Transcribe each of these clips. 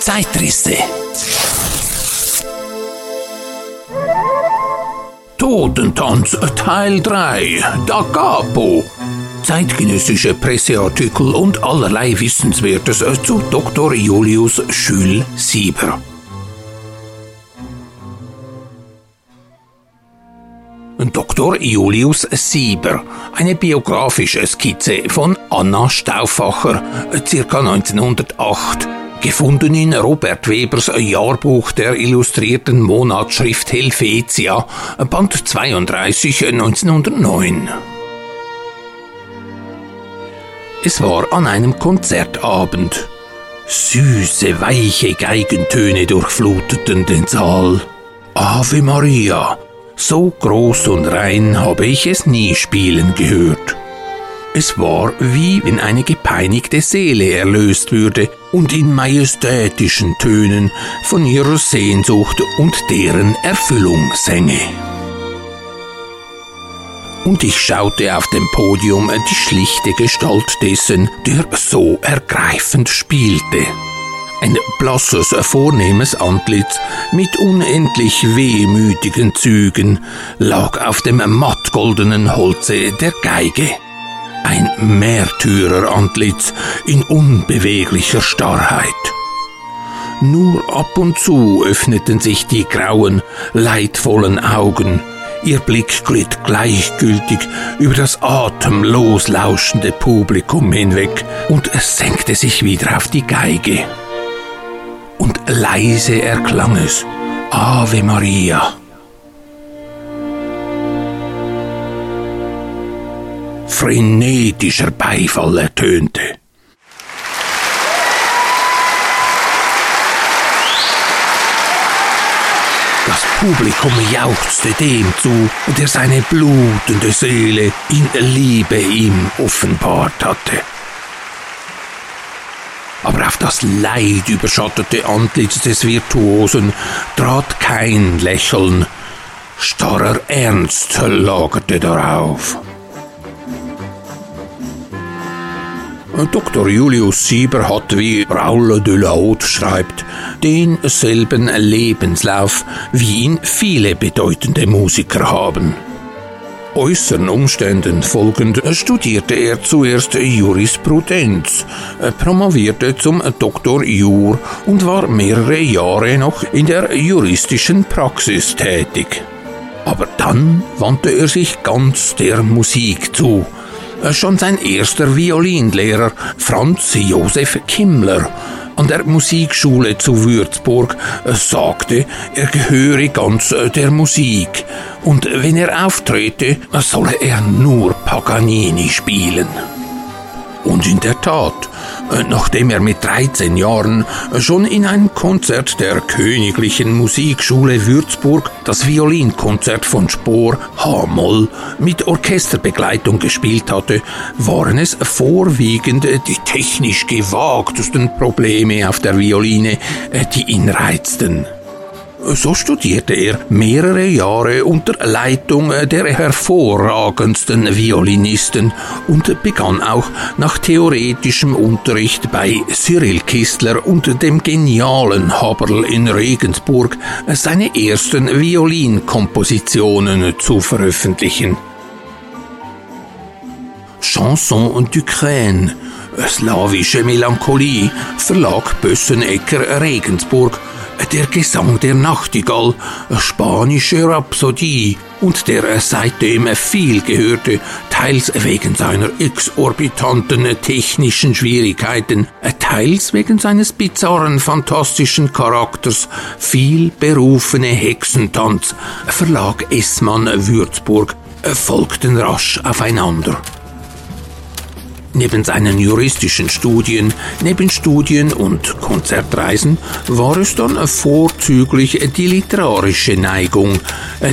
Zeitrisse. Totentanz Teil 3 Da Capo zeitgenössische Presseartikel und allerlei Wissenswertes zu Dr. Julius Schül Sieber. Dr. Julius Sieber, eine biografische Skizze von Anna Stauffacher, circa 1908, gefunden in Robert Webers Jahrbuch der illustrierten Monatsschrift Helvetia, Band 32 1909. Es war an einem Konzertabend. Süße, weiche Geigentöne durchfluteten den Saal. Ave Maria, so groß und rein habe ich es nie spielen gehört. Es war wie wenn eine gepeinigte Seele erlöst würde und in majestätischen Tönen von ihrer Sehnsucht und deren Erfüllung sänge und ich schaute auf dem Podium die schlichte Gestalt dessen, der so ergreifend spielte. Ein blasses, vornehmes Antlitz mit unendlich wehmütigen Zügen lag auf dem mattgoldenen Holze der Geige. Ein Märtyrerantlitz in unbeweglicher Starrheit. Nur ab und zu öffneten sich die grauen, leidvollen Augen, Ihr Blick glitt gleichgültig über das atemlos lauschende Publikum hinweg und es senkte sich wieder auf die Geige. Und leise erklang es Ave Maria. Frenetischer Beifall ertönte. Publikum jauchzte dem zu, der seine blutende Seele in Liebe ihm offenbart hatte. Aber auf das Leid überschattete Antlitz des Virtuosen trat kein Lächeln, starrer Ernst lagerte darauf. Dr. Julius Sieber hat, wie Raoul de la Haute schreibt, denselben Lebenslauf, wie ihn viele bedeutende Musiker haben. Äußeren Umständen folgend studierte er zuerst Jurisprudenz, promovierte zum Doktor Jur und war mehrere Jahre noch in der juristischen Praxis tätig. Aber dann wandte er sich ganz der Musik zu, äh, schon sein erster Violinlehrer Franz Josef Kimmler an der Musikschule zu Würzburg äh, sagte, er gehöre ganz äh, der Musik und wenn er auftrete, solle er nur Paganini spielen. Und in der Tat, äh, nachdem er mit 13 Jahren schon in einem Konzert der Königlichen Musikschule Würzburg das Violinkonzert von Spohr H-Moll mit Orchesterbegleitung gespielt hatte, waren es vorwiegend die technisch gewagtesten Probleme auf der Violine, die ihn reizten. So studierte er mehrere Jahre unter Leitung der hervorragendsten Violinisten und begann auch nach theoretischem Unterricht bei Cyril Kistler und dem genialen Haberl in Regensburg seine ersten Violinkompositionen zu veröffentlichen. Chanson d'Ukraine, slawische Melancholie, Verlag Bössenecker Regensburg der Gesang der Nachtigall, spanische Rhapsodie und der seitdem viel gehörte, teils wegen seiner exorbitanten technischen Schwierigkeiten, teils wegen seines bizarren fantastischen Charakters, viel berufene Hexentanz, Verlag Essmann Würzburg, folgten rasch aufeinander. Neben seinen juristischen Studien, neben Studien und Konzertreisen war es dann vorzüglich die literarische Neigung,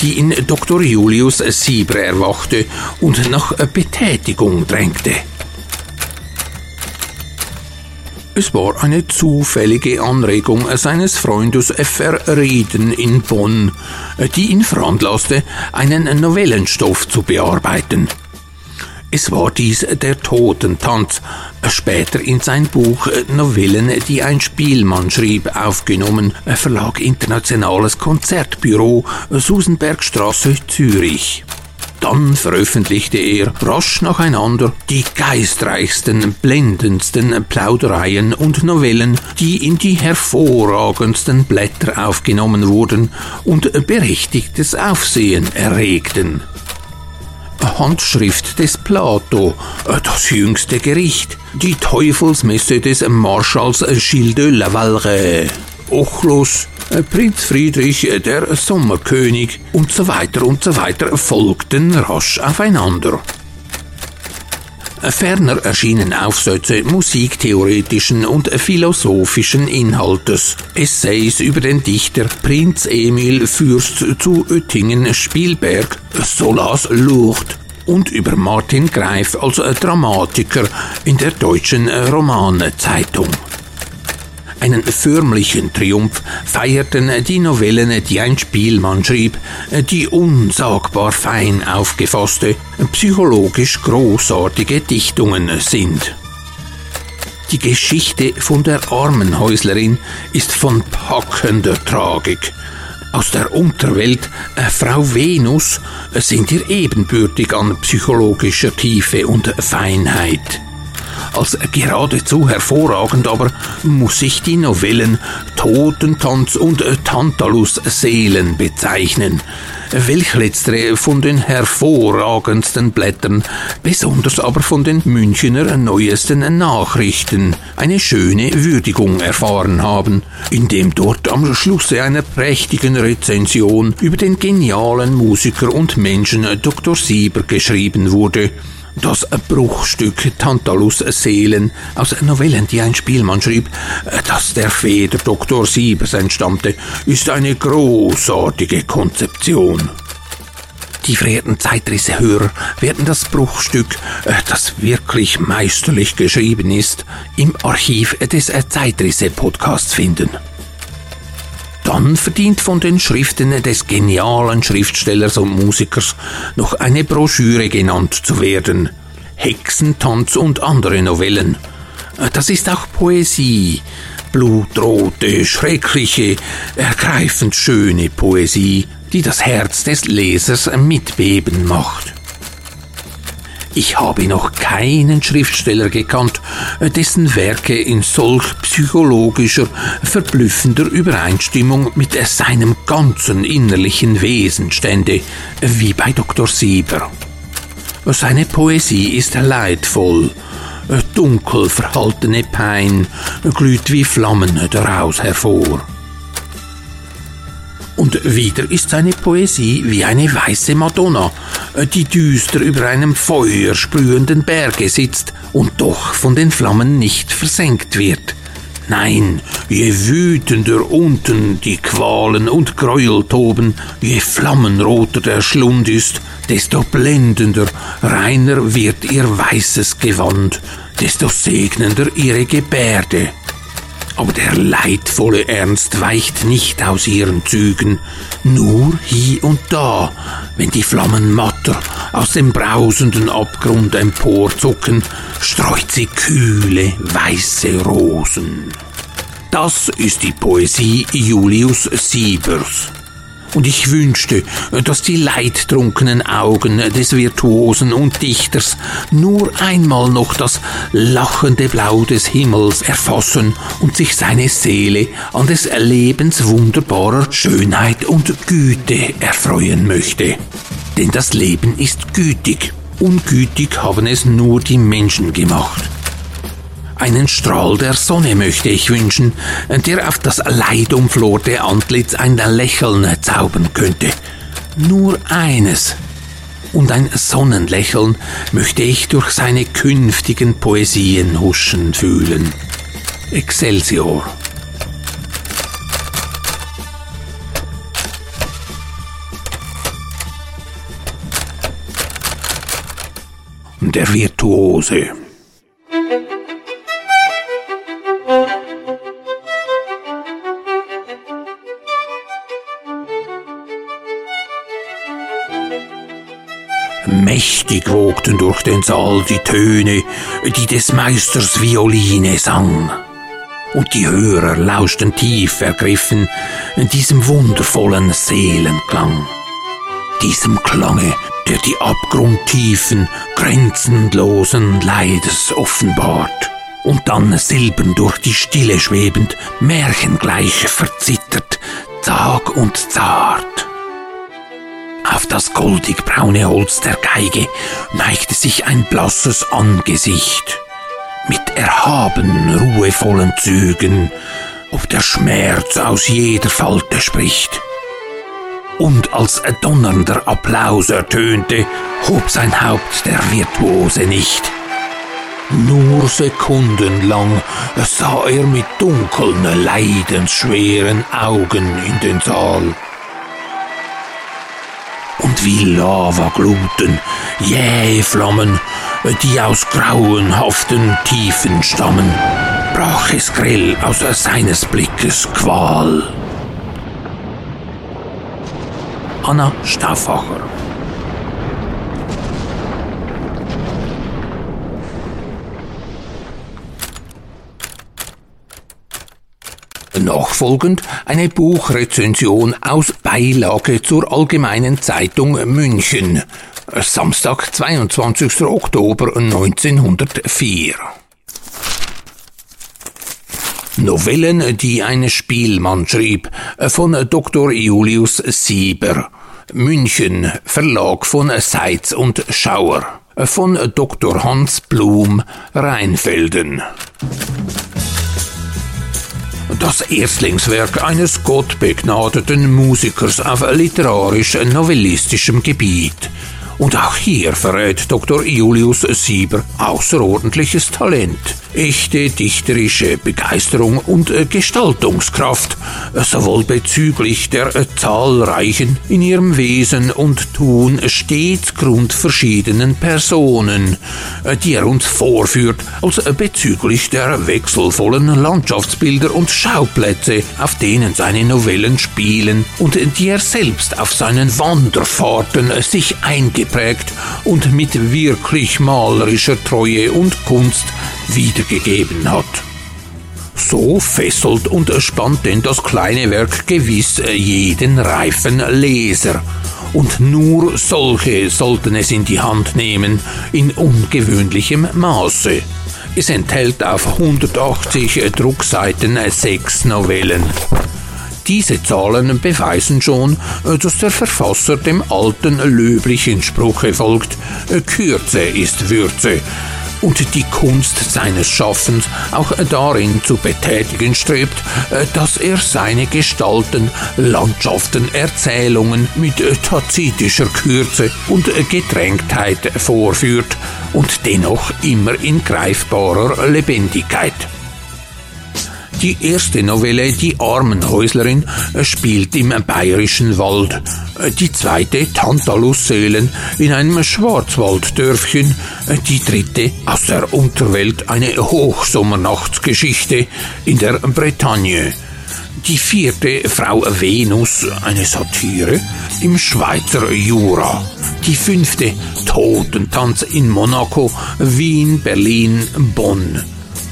die in Dr. Julius Sieber erwachte und nach Betätigung drängte. Es war eine zufällige Anregung seines Freundes F.R. Rieden in Bonn, die ihn veranlasste, einen Novellenstoff zu bearbeiten. Es war dies der Totentanz, später in sein Buch Novellen, die ein Spielmann schrieb, aufgenommen, Verlag Internationales Konzertbüro, Susenbergstraße, Zürich. Dann veröffentlichte er rasch nacheinander die geistreichsten, blendendsten Plaudereien und Novellen, die in die hervorragendsten Blätter aufgenommen wurden und berechtigtes Aufsehen erregten. Handschrift des Plato, äh, das jüngste Gericht, die Teufelsmesse des Marschalls Gilles de la Valre, Ochlos, äh, Prinz Friedrich, äh, der Sommerkönig. Und so weiter und so weiter. Folgten rasch aufeinander. Ferner erschienen Aufsätze musiktheoretischen und philosophischen Inhaltes, Essays über den Dichter Prinz Emil Fürst zu Oettingen-Spielberg, Solas Lourdes und über Martin Greif als Dramatiker in der deutschen Romanzeitung. Einen förmlichen Triumph feierten die Novellen, die ein Spielmann schrieb, die unsagbar fein aufgefasste, psychologisch großartige Dichtungen sind. Die Geschichte von der armen Häuslerin ist von packender Tragik. Aus der Unterwelt, äh, Frau Venus, sind ihr ebenbürtig an psychologischer Tiefe und Feinheit. Als geradezu hervorragend aber muss ich die Novellen Totentanz und Tantalus Seelen bezeichnen, welch letztere von den hervorragendsten Blättern, besonders aber von den Münchener neuesten Nachrichten, eine schöne Würdigung erfahren haben, indem dort am Schlusse einer prächtigen Rezension über den genialen Musiker und Menschen Dr. Sieber geschrieben wurde, das Bruchstück Tantalus Seelen aus Novellen, die ein Spielmann schrieb, das der Feder Dr. Siebers entstammte, ist eine großartige Konzeption. Die verehrten Zeitrisse-Hörer werden das Bruchstück, das wirklich meisterlich geschrieben ist, im Archiv des Zeitrisse-Podcasts finden. Dann verdient von den Schriften des genialen Schriftstellers und Musikers noch eine Broschüre genannt zu werden. Hexentanz und andere Novellen. Das ist auch Poesie. Blutrote, schreckliche, ergreifend schöne Poesie, die das Herz des Lesers mitbeben macht. Ich habe noch keinen Schriftsteller gekannt, dessen Werke in solch psychologischer, verblüffender Übereinstimmung mit seinem ganzen innerlichen Wesen stände, wie bei Dr. Sieber. Seine Poesie ist leidvoll, dunkel verhaltene Pein glüht wie Flammen daraus hervor. Und wieder ist seine Poesie wie eine weiße Madonna, die düster über einem feuersprühenden Berge sitzt und doch von den Flammen nicht versenkt wird. Nein, je wütender unten die Qualen und Gräuel toben, je flammenroter der Schlund ist, desto blendender, reiner wird ihr weißes Gewand, desto segnender ihre Gebärde aber der leidvolle Ernst weicht nicht aus ihren Zügen, nur hier und da, wenn die Flammen matter aus dem brausenden Abgrund emporzucken, streut sie kühle, weiße Rosen. Das ist die Poesie Julius Siebers und ich wünschte, dass die leidtrunkenen Augen des Virtuosen und Dichters nur einmal noch das lachende Blau des Himmels erfassen und sich seine Seele an des Lebens wunderbarer Schönheit und Güte erfreuen möchte. Denn das Leben ist gütig, ungütig haben es nur die Menschen gemacht. Einen Strahl der Sonne möchte ich wünschen, der auf das leidumflorte Antlitz ein Lächeln zaubern könnte. Nur eines. Und ein Sonnenlächeln möchte ich durch seine künftigen Poesien huschen fühlen. Excelsior. Der Virtuose. Mächtig wogten durch den Saal die Töne, die des Meisters Violine sang. Und die Hörer lauschten tief ergriffen diesem wundervollen Seelenklang. Diesem Klange, der die Abgrundtiefen grenzenlosen Leides offenbart und dann silbern durch die Stille schwebend, märchengleich verzittert, zag und zart. Auf das goldig-braune Holz der Geige neigte sich ein blasses Angesicht, mit erhaben ruhevollen Zügen, ob der Schmerz aus jeder Falte spricht. Und als donnernder Applaus ertönte, hob sein Haupt der Virtuose nicht. Nur sekundenlang sah er mit dunkeln, leidensschweren Augen in den Saal und wie Lavagluten, jähe Flammen, die aus grauenhaften Tiefen stammen, brach es grell aus seines Blickes Qual. Anna Stauffacher Nachfolgend eine Buchrezension aus Beilage zur Allgemeinen Zeitung München. Samstag, 22. Oktober 1904. Novellen, die ein Spielmann schrieb, von Dr. Julius Sieber. München, Verlag von Seitz und Schauer. Von Dr. Hans Blum, Rheinfelden das Erstlingswerk eines gottbegnadeten Musikers auf literarisch-novellistischem Gebiet. Und auch hier verrät Dr. Julius Sieber außerordentliches Talent echte dichterische Begeisterung und äh, Gestaltungskraft, äh, sowohl bezüglich der äh, zahlreichen in ihrem Wesen und Tun stets grundverschiedenen Personen, die er uns vorführt, als bezüglich der wechselvollen Landschaftsbilder und Schauplätze, auf denen seine Novellen spielen und die er selbst auf seinen Wanderfahrten sich eingeprägt und mit wirklich malerischer Treue und Kunst wiedergegeben hat. So fesselt und spannt denn das kleine Werk gewiss jeden reifen Leser. Und nur solche sollten es in die Hand nehmen, in ungewöhnlichem Maße. Es enthält auf 180 Druckseiten sechs Novellen. Diese Zahlen beweisen schon, dass der Verfasser dem alten löblichen Spruche folgt, Kürze ist Würze, und die Kunst seines Schaffens auch darin zu betätigen strebt, äh, dass er seine Gestalten, Landschaften, Erzählungen mit tazitischer Kürze und Gedrängtheit vorführt und dennoch immer in greifbarer Lebendigkeit. Die erste Novelle, Die Armenhäuslerin, spielt im bayerischen Wald. Die zweite, Tantalusseelen, in einem Schwarzwalddörfchen. Die dritte, aus der Unterwelt, eine Hochsommernachtsgeschichte in der Bretagne. Die vierte, Frau Venus, eine Satire, im Schweizer Jura. Die fünfte, Totentanz in Monaco, Wien, Berlin, Bonn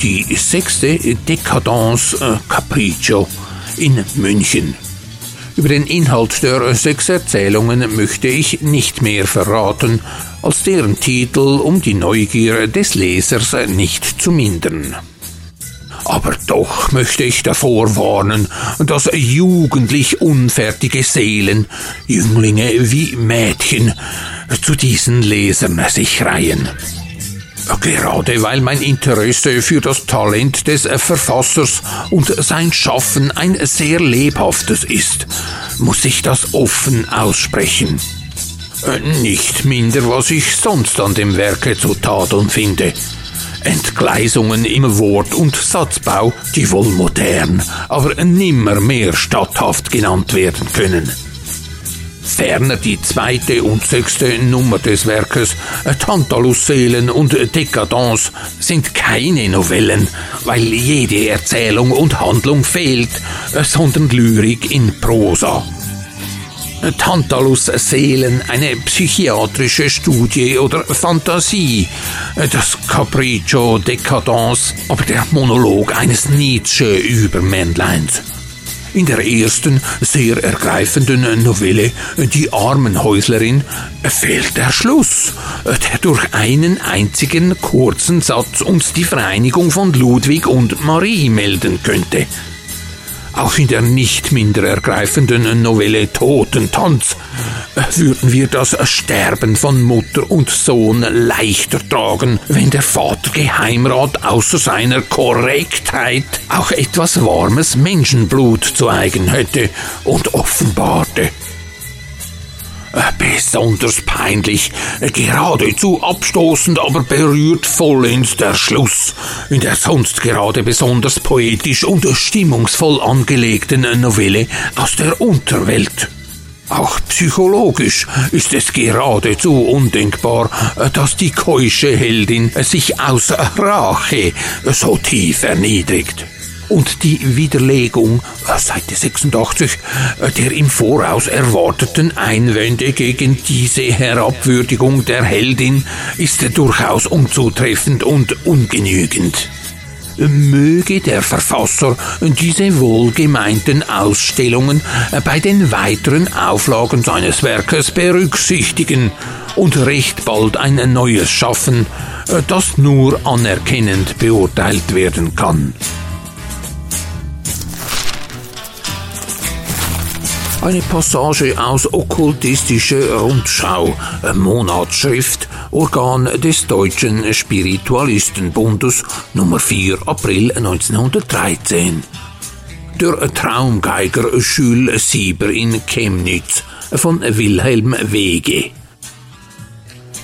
die sechste Decadence äh, Capriccio in München. Über den Inhalt der sechs Erzählungen möchte ich nicht mehr verraten, als deren Titel, um die Neugier des Lesers nicht zu mindern. Aber doch möchte ich davor warnen, dass jugendlich unfertige Seelen, Jünglinge wie Mädchen, zu diesen Lesern sich reihen. Gerade weil mein Interesse für das Talent des Verfassers und sein Schaffen ein sehr lebhaftes ist, muss ich das offen aussprechen. Äh, nicht minder, was ich sonst an dem Werke zu tadeln finde. Entgleisungen im Wort- und Satzbau, die wohl modern, aber nimmer mehr statthaft genannt werden können. Ferner die zweite und sechste Nummer des Werkes, Tantalus-Seelen und Dekadence, sind keine Novellen, weil jede Erzählung und Handlung fehlt, sondern Lyrik in Prosa. Tantalus Seelen eine psychiatrische Studie oder Fantasie, das Capriccio Decadence, aber der Monolog eines Nietzsche Übermännleins. In der ersten, sehr ergreifenden Novelle Die Armenhäuslerin fehlt der Schluss, der durch einen einzigen kurzen Satz uns die Vereinigung von Ludwig und Marie melden könnte. Auch in der nicht minder ergreifenden Novelle Totentanz würden wir das Sterben von Mutter und Sohn leichter tragen, wenn der Vater Geheimrat außer seiner Korrektheit auch etwas warmes Menschenblut zu eigen hätte und offenbarte. Besonders peinlich, geradezu abstoßend, aber berührt vollends der Schluss in der sonst gerade besonders poetisch und stimmungsvoll angelegten Novelle aus der Unterwelt. Auch psychologisch ist es geradezu undenkbar, dass die keusche Heldin sich aus Rache so tief erniedrigt und die Widerlegung, äh, Seite 86, äh, der im Voraus erwarteten Einwände gegen diese Herabwürdigung der Heldin ist durchaus unzutreffend und ungenügend möge der Verfasser diese wohlgemeinten Ausstellungen äh, bei den weiteren Auflagen seines Werkes berücksichtigen und recht bald ein neues schaffen, das nur anerkennend beurteilt werden kann. Eine Passage aus Okkultistische Rundschau, Monatsschrift, Organ des Deutschen Spiritualistenbundes, Nummer 4, April 1913. Der Traumgeiger Jules Sieber in Chemnitz von Wilhelm Wege.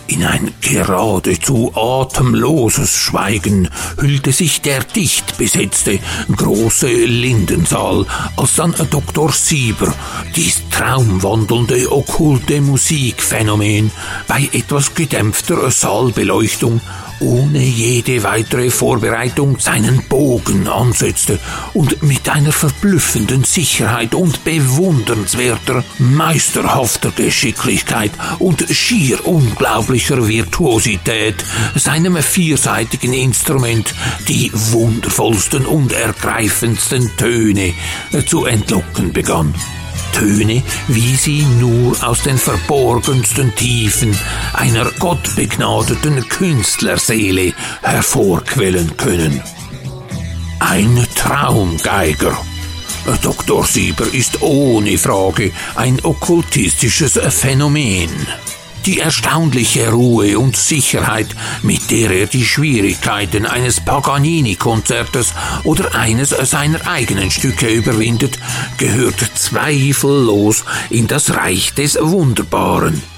In ein geradezu atemloses Schweigen hüllte sich der dicht besetzte große Lindensaal, als dann Dr. Sieber dies traumwandelnde okkulte Musikphänomen bei etwas gedämpfter Saalbeleuchtung ohne jede weitere Vorbereitung seinen Bogen ansetzte und mit einer verblüffenden Sicherheit und bewundernswerter, meisterhafter Geschicklichkeit und schier unglaublicher Virtuosität seinem vierseitigen Instrument die wundervollsten und ergreifendsten Töne zu entlocken begann. Töne, wie sie nur aus den verborgensten Tiefen einer gottbegnadeten Künstlerseele hervorquellen können. Ein Traumgeiger. Dr. Sieber ist ohne Frage ein okkultistisches Phänomen die erstaunliche Ruhe und Sicherheit, mit der er die Schwierigkeiten eines Paganini-Konzertes oder eines seiner eigenen Stücke überwindet, gehört zweifellos in das Reich des Wunderbaren.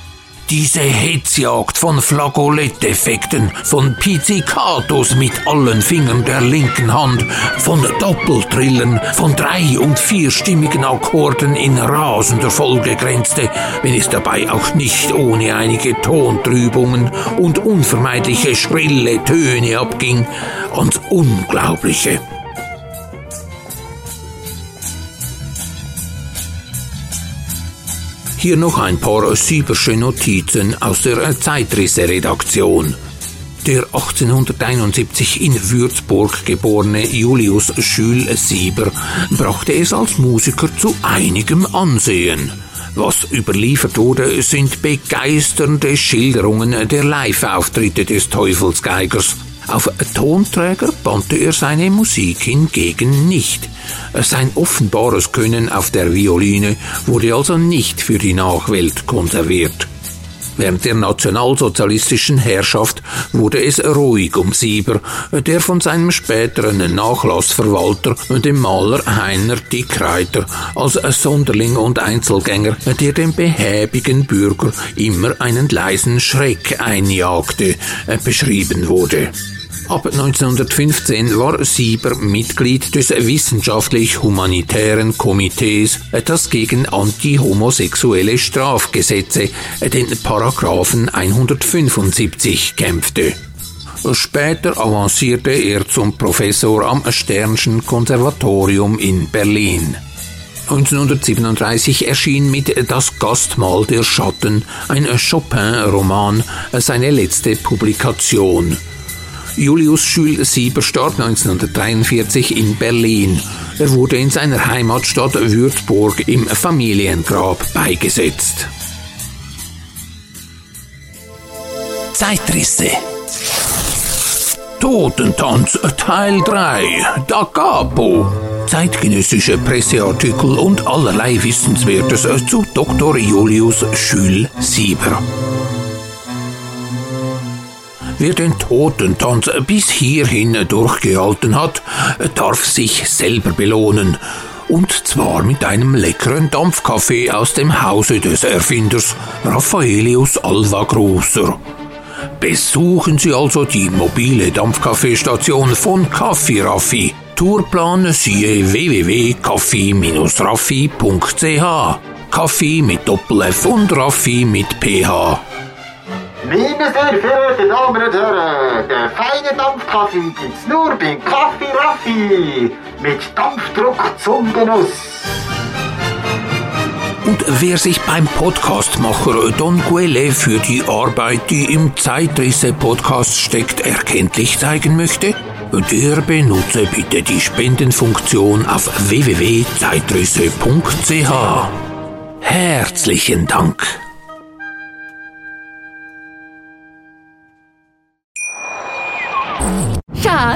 Diese Hetzjagd von Flagoletteffekten, von Pizzicatos mit allen Fingern der linken Hand, von Doppeltrillen, von drei- und vierstimmigen Akkorden in rasender Folge grenzte, wenn es dabei auch nicht ohne einige Tontrübungen und unvermeidliche schrille Töne abging, ans Unglaubliche. Hier noch ein paar Siebersche Notizen aus der Zeitrisse-Redaktion. Der 1871 in Würzburg geborene Julius Jules Sieber brachte es als Musiker zu einigem Ansehen. Was überliefert wurde, sind begeisternde Schilderungen der Live-Auftritte des Teufelsgeigers. Auf Tonträger bannte er seine Musik hingegen nicht. Sein offenbares Können auf der Violine wurde also nicht für die Nachwelt konserviert. Während der nationalsozialistischen Herrschaft wurde es ruhig um Sieber, der von seinem späteren Nachlassverwalter, dem Maler Heiner Dickreiter, als Sonderling und Einzelgänger, der dem behäbigen Bürger immer einen leisen Schreck einjagte, beschrieben wurde. Ab 1915 war Sieber Mitglied des wissenschaftlich-humanitären Komitees, das gegen antihomosexuelle Strafgesetze, den Paragraphen 175, kämpfte. Später avancierte er zum Professor am Sternschen Konservatorium in Berlin. 1937 erschien mit Das Gastmahl der Schatten, ein Chopin-Roman, seine letzte Publikation. Julius Schül Sieber starb 1943 in Berlin. Er wurde in seiner Heimatstadt Würzburg im Familiengrab beigesetzt. Zeitrisse Totentanz Teil 3 Da Capo zeitgenössische Presseartikel und allerlei Wissenswertes zu Dr. Julius Schül-Sieber. Wer den Totentanz bis hierhin durchgehalten hat, darf sich selber belohnen. Und zwar mit einem leckeren Dampfkaffee aus dem Hause des Erfinders Raffaelius Alva Großer. Besuchen Sie also die mobile Dampfkaffeestation von Kaffee Raffi. Tourplan siehe www.kaffee-raffi.ch. Kaffee mit Doppel-F und Raffi mit PH. Meine sehr verehrten Damen und Herren, der feine Dampfkaffee gibt's nur beim Kaffee Raffi. Mit Dampfdruck zum Genuss. Und wer sich beim Podcastmacher Don Guelle für die Arbeit, die im Zeitrisse-Podcast steckt, erkenntlich zeigen möchte, der benutze bitte die Spendenfunktion auf www.zeitrisse.ch. Herzlichen Dank.